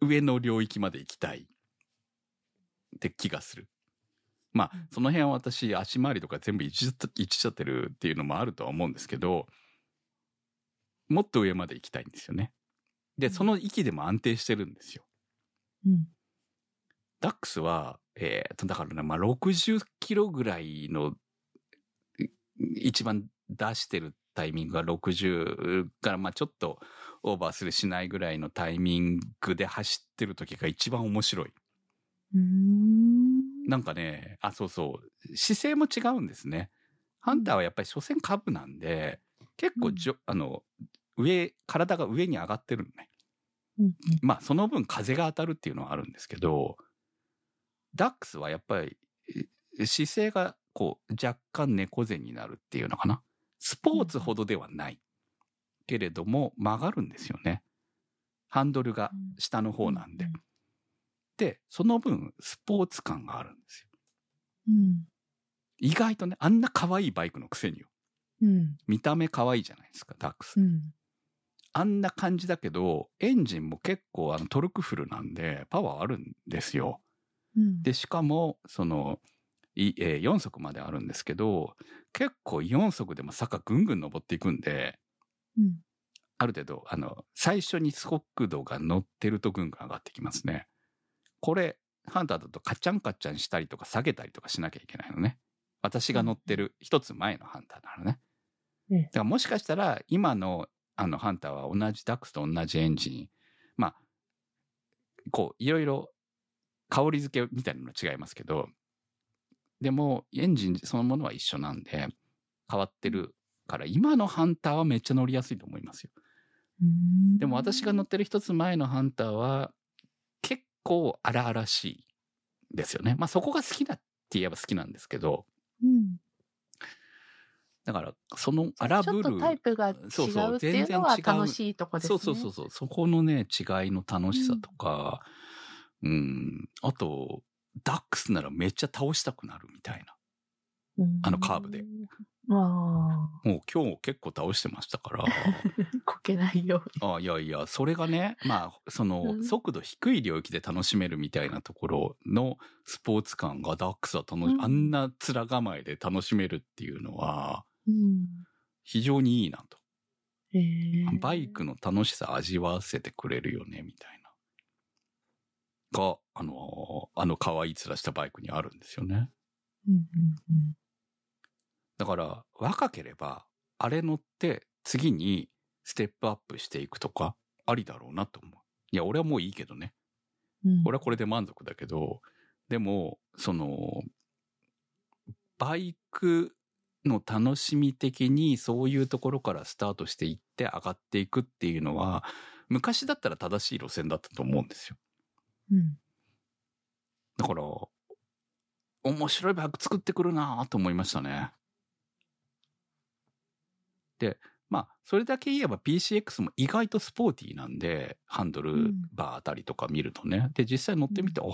上の領域まで行きたいって気がする。まあうん、その辺は私、足回りとか全部一致一致しちゃってるっていうのもあるとは思うんですけど、もっと上まで行きたいんですよね。で、うんその域でも安定してるんですよ。うん。ダックスは、えーと、だからね、まあ、60キロぐらいの、い一番出してるタイミングが60から、まあ、ちょっとオーバーするしないぐらいのタイミングで走ってる時が一番面白い。うん。なんかね、あ、そうそう、姿勢も違うんですね。ハンターはやっぱり所詮株なんで、結構じょ、あの、上、体が上に上がってるのね。うん。まあ、その分風が当たるっていうのはあるんですけど、ダックスはやっぱりえ姿勢がこう若干猫背になるっていうのかな。スポーツほどではない。けれども曲がるんですよね。ハンドルが下の方なんで。うんで、その分スポーツ感があるんですよ。うん。意外とね、あんな可愛いバイクのくせによ。うん。見た目可愛いじゃないですか、ダックス。うん。あんな感じだけど、エンジンも結構あのトルクフルなんで、パワーあるんですよ。うん。で、しかも、その、4速まであるんですけど、結構4速でも坂ぐんぐん登っていくんで、うん。ある程度、あの、最初に速度が乗ってるとぐんぐん上がってきますね。これ、ハンターだとカチャンカチャンしたりとか下げたりとかしなきゃいけないのね。私が乗ってる一つ前のハンターなのね。ええだからもしかしたら今のあのハンターは同じダックスと同じエンジン。まあ、こう、いろいろ香り付けみたいなの違いますけど、でもエンジンそのものは一緒なんで変わってるから今のハンターはめっちゃ乗りやすいと思いますよ。うんでも私が乗ってる一つ前のハンターは結構荒々しいですよね。まあそこが好きだって言えば好きなんですけど、うんだからその荒ぶるちょっとタイプが違うっていうのは楽しいとこですね。そうそうそうそう。そこのね、違いの楽しさとか、うん、あと、ダックスならめっちゃ倒したくなるみたいな。うんあのカーブで。もう今日結構倒してましたから。<laughs> こけないように。あいやいや、それがね、まあ、その、うん速度低い領域で楽しめるみたいなところのスポーツ感がダックスは楽し、うんあんな面構えで楽しめるっていうのは、うん非常にいいなと。へえバイクの楽しさ味わわせてくれるよね、みたいな。が、あの、あの可愛い面したバイクにあるんですよね。うんうんだから、若ければ、あれ乗って次にステップアップしていくとか、ありだろうなと思う。いや、俺はもういいけどね。うんうん俺はこれで満足だけど、でも、その、バイクの楽しみ的にそういうところからスタートしていって上がっていくっていうのは、昔だったら正しい路線だったと思うんですよ。うんだから、面白いバイク作ってくるなと思いましたね。で、まあ、それだけ言えば PCX も意外とスポーティーなんで、ハンドルバーあたりとか見るとね。で、実際乗ってみて、あ、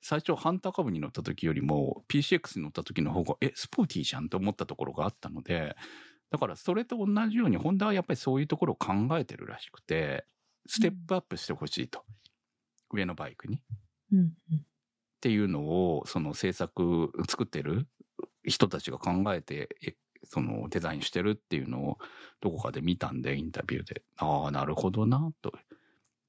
最初ハンターカブに乗った時よりも PCX に乗った時の方が、え、スポーティーじゃんと思ったところがあったので、だからそれと同じように、ホンダはやっぱりそういうところを考えてるらしくて、ステップアップしてほしいと。上のバイクに。うんうんっていうのを、その制作、作ってる人たちが考えて、えそのデザインしてるっていうのをどこかで見たんで、インタビューで。ああ、なるほどな、と。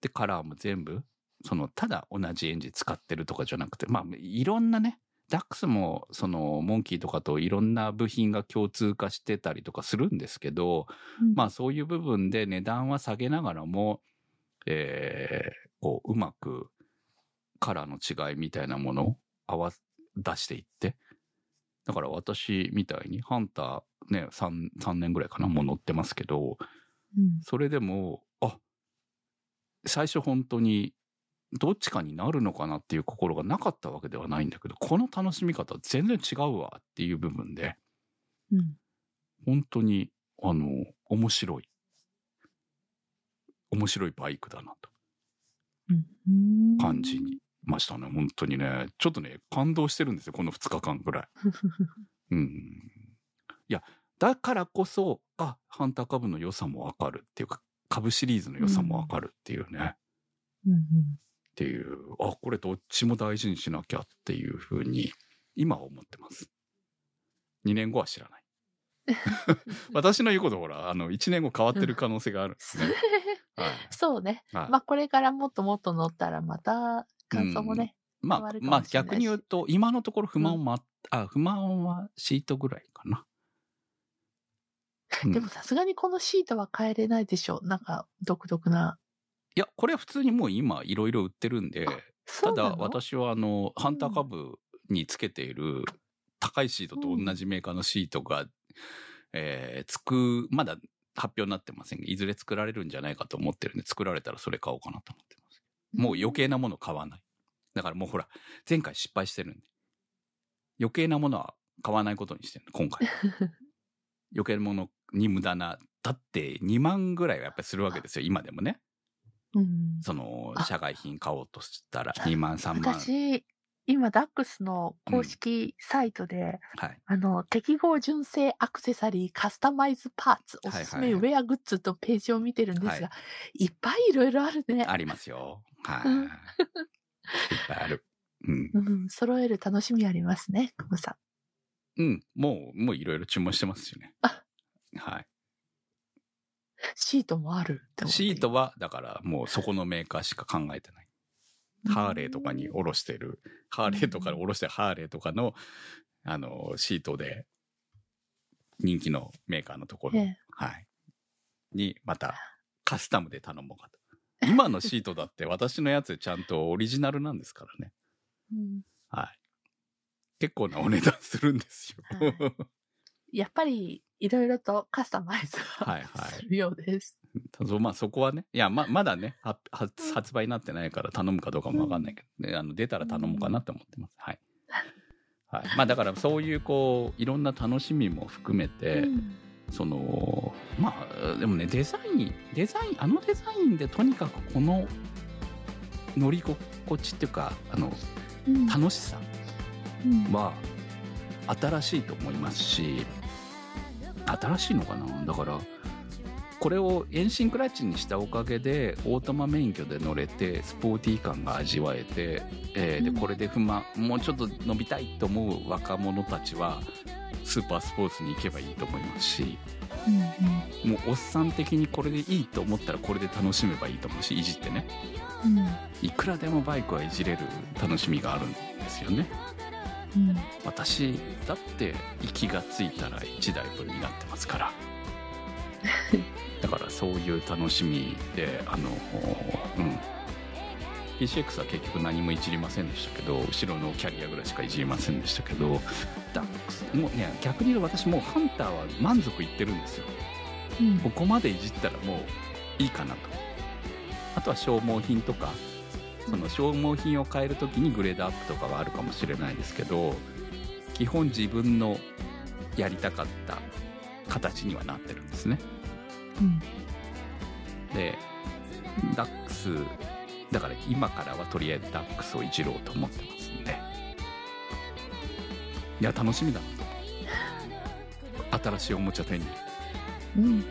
で、カラーも全部、その、ただ同じエンジン使ってるとかじゃなくて、まあ、いろんなね、ダックスも、その、モンキーとかといろんな部品が共通化してたりとかするんですけど、うんまあそういう部分で値段は下げながらも、えーこう、うまくカラーの違いみたいなものを合わ、出していって。だから私みたいに、ハンターね、3、三年ぐらいかな、もう乗ってますけど、うんそれでも、あ、最初本当に、どっちかになるのかなっていう心がなかったわけではないんだけど、この楽しみ方全然違うわっていう部分で、うん本当に、あの、面白い。面白いバイクだなとうん感じにましたね。本当にね。ちょっとね、感動してるんですよ。この2日間ぐらい。<laughs> うん。いや、だからこそ、あ、ハンター株の良さもわかるっていうか、株シリーズの良さもわかるっていうね。うんうんっていう、あ、これどっちも大事にしなきゃっていうふうに、今は思ってます。2年後は知らない。<laughs> 私の言うことほら、あの、1年後変わってる可能性があるんですね。<laughs> はい。そうね。はいまあこれからもっともっと乗ったらまた感想もね。まあ変わる、かもまあしれないし逆に言うと、今のところ不満もあ、あ、不満はシートぐらいかな。うんでもさすがにこのシートは変えれないでしょ。なんか独特な。いや、これは普通にもう今いろいろ売ってるんで、ただ私はあの、ハンター株につけている高いシートと同じメーカーのシートが、えーつく、まだ発表になってませんが、いずれ作られるんじゃないかと思ってるんで、作られたらそれ買おうかなと思ってます。もう余計なもの買わない。だからもうほら、前回失敗してるんで。余計なものは買わないことにしてるの、今回。<laughs> 余計なものに無駄な。だって2万ぐらいはやっぱりするわけですよ、今でもね。うん。そのあ、社外品買おうとしたら2万、3万。私、今、ダックスの公式サイトで、はい。あの、適合純正アクセサリーカスタマイズパーツおすすめウェアグッズとページを見てるんですが、い、っぱいいろいろあるね。ありますよ。はい。うんいっぱいある。うん。うん、揃える楽しみありますね、クムさうん。もう、もういろいろ注文してますしね。あはい。ん。シートもあるシートは、だからもうそこのメーカーしか考えてない。ハーレーとかに下ろしてる、ハーレーとかに下ろしてるハーレーとかの、あの、シートで、人気のメーカーのところ、ええはい。に、また、カスタムで頼もうかと。今のシートだって私のやつちゃんとオリジナルなんですからね。うんはい。結構なお値段するんですよ。はやっぱり、いろいろとカスタマイズはするようです。そうまあそこはね、いや、ままだね、発売になってないから頼むかどうかもわかんないけど、ね。あの出たら頼もうかなと思ってます。はい。<laughs> はい。まあだからそういうこう、いろんな楽しみも含めて、うん。その、まあ、でもね、デザイン、デザイン、あのデザインでとにかくこの乗り心地っていうか、あの、うん。楽しさうん。は新しいと思いますし新しいのかな。だからこれをエンシンクラッチにしたおかげでオートマ免許で乗れてスポーティー感が味わえて、えーでうん。これで不満もうちょっと伸びたいと思う若者たちはスーパースポーツに行けばいいと思いますしうんもうおっさん的にこれでいいと思ったらこれで楽しめばいいと思うしいじってね。うん。うんいくらでもバイクはいじれる楽しみがあるんですよね。うん。私だって息がついたら1台分になってますから <laughs> だからそういう楽しみであのうん。PCX は結局何もいじりませんでしたけど後ろのキャリアぐらいしかいじりませんでしたけどダックスもうね逆に言うと私もうハンターは満足いってるんですよ。うん。ここまでいじったらもういいかなと。あとは消耗品とかその消耗品を変えるときにグレードアップとかはあるかもしれないですけど基本自分のやりたかった形にはなってるんですね。うん。でダックスだから今からはとりあえずダックスをいじろうと思ってますんで。いや楽しみだなと。新しいおもちゃ手に。うん。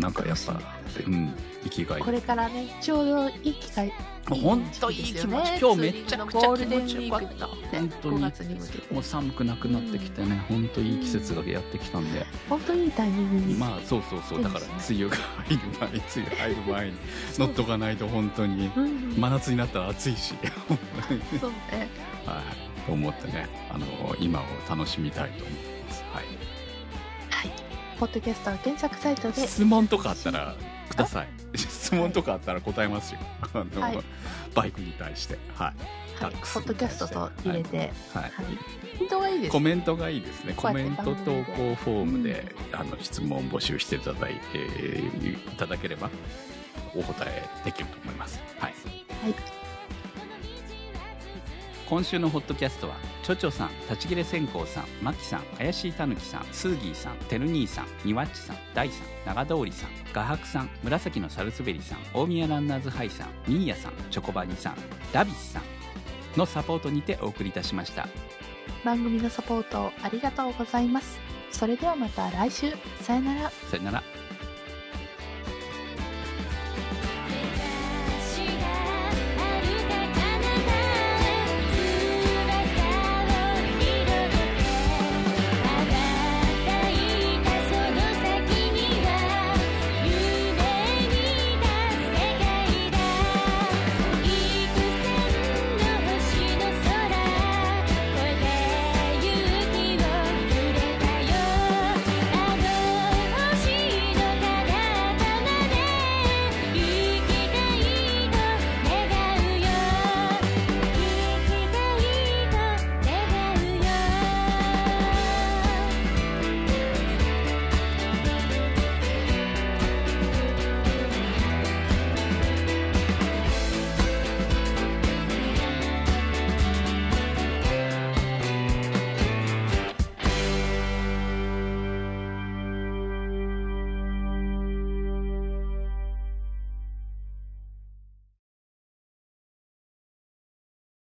なんかやっぱうん生きがい。これからね、ちょうどいい機会。本当いい気持ち、今日めちゃくちゃ気持ちよかった。本当5にもう寒くなくなってきてね、本当いい季節がやってきたんで、本当にいいタイミングに。まあそうそうそう。だから梅雨が入る前に梅雨入る前に乗っとかないと本当にうん。真夏になったら暑いし。そうね。はい。と思ってねあの今を楽しみたいと思います。はい。はい。ポッドキャストは検索サイトで、質問とかあったらください質問とかあったら答えますよはいバイクに対してはいはい、ポダッドキャストと入れて、はいはい。本当がいコ。メントがいいですね。コメント投稿フォームで、あの質問募集していただいて、えーいただければお答えできると思います。はい。はい。今週のホットキャストは、ちょちょさん、立ち切れ線香さん、まきさん、怪しいたぬきさん、スーギーさん、てる兄さん、にわっちさん、大さん、長通りさん、画伯さん、紫のサルスベリさん、大宮ランナーズハイさん、ミーヤさん、チョコバニさん、ダビスさんのサポートにてお送りいたしました。番組のサポートありがとうございます。それではまた来週。さよなら。さよなら。